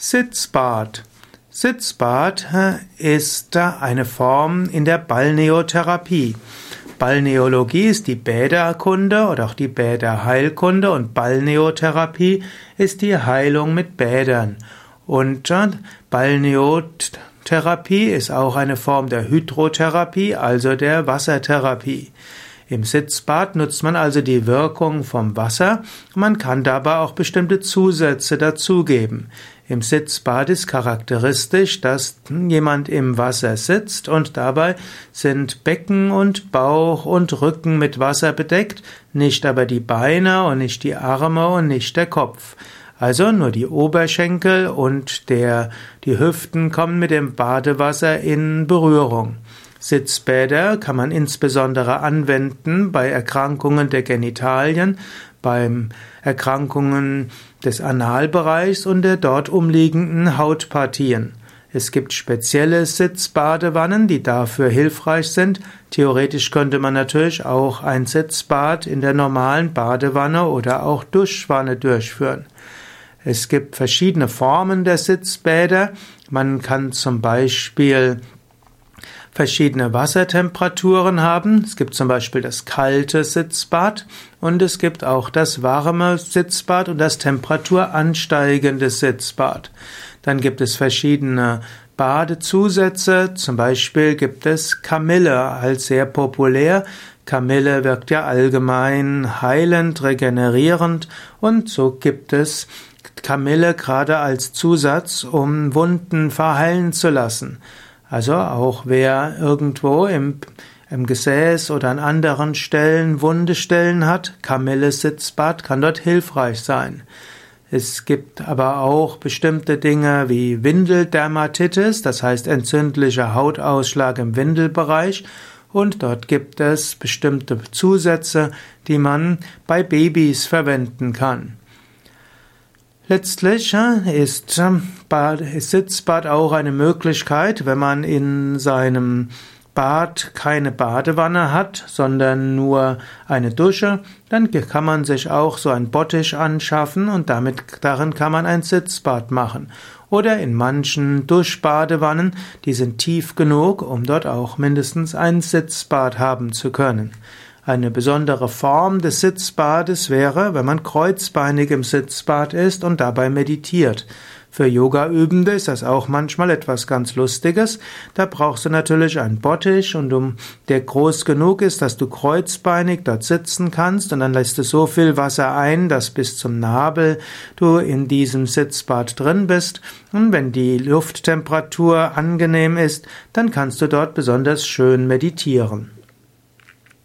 Sitzbad. Sitzbad ist eine Form in der Balneotherapie. Balneologie ist die Bäderkunde oder auch die Bäderheilkunde und Balneotherapie ist die Heilung mit Bädern. Und Balneotherapie ist auch eine Form der Hydrotherapie, also der Wassertherapie. Im Sitzbad nutzt man also die Wirkung vom Wasser. Man kann dabei auch bestimmte Zusätze dazugeben. Im Sitzbad ist charakteristisch, dass jemand im Wasser sitzt und dabei sind Becken und Bauch und Rücken mit Wasser bedeckt, nicht aber die Beine und nicht die Arme und nicht der Kopf. Also nur die Oberschenkel und der, die Hüften kommen mit dem Badewasser in Berührung. Sitzbäder kann man insbesondere anwenden bei Erkrankungen der Genitalien, beim Erkrankungen des Analbereichs und der dort umliegenden Hautpartien. Es gibt spezielle Sitzbadewannen, die dafür hilfreich sind. Theoretisch könnte man natürlich auch ein Sitzbad in der normalen Badewanne oder auch Duschwanne durchführen. Es gibt verschiedene Formen der Sitzbäder. Man kann zum Beispiel verschiedene Wassertemperaturen haben. Es gibt zum Beispiel das kalte Sitzbad und es gibt auch das warme Sitzbad und das temperaturansteigende Sitzbad. Dann gibt es verschiedene Badezusätze, zum Beispiel gibt es Kamille als sehr populär. Kamille wirkt ja allgemein heilend, regenerierend und so gibt es Kamille gerade als Zusatz, um Wunden verheilen zu lassen. Also auch wer irgendwo im, im Gesäß oder an anderen Stellen Wundestellen hat, Kamille-Sitzbad kann dort hilfreich sein. Es gibt aber auch bestimmte Dinge wie Windeldermatitis, das heißt entzündlicher Hautausschlag im Windelbereich. Und dort gibt es bestimmte Zusätze, die man bei Babys verwenden kann. Letztlich ist, Bad, ist Sitzbad auch eine Möglichkeit, wenn man in seinem Bad keine Badewanne hat, sondern nur eine Dusche, dann kann man sich auch so ein Bottich anschaffen und damit darin kann man ein Sitzbad machen. Oder in manchen Duschbadewannen, die sind tief genug, um dort auch mindestens ein Sitzbad haben zu können. Eine besondere Form des Sitzbades wäre, wenn man kreuzbeinig im Sitzbad ist und dabei meditiert. Für Yoga-Übende ist das auch manchmal etwas ganz Lustiges. Da brauchst du natürlich einen Bottich und um, der groß genug ist, dass du kreuzbeinig dort sitzen kannst und dann lässt du so viel Wasser ein, dass bis zum Nabel du in diesem Sitzbad drin bist. Und wenn die Lufttemperatur angenehm ist, dann kannst du dort besonders schön meditieren.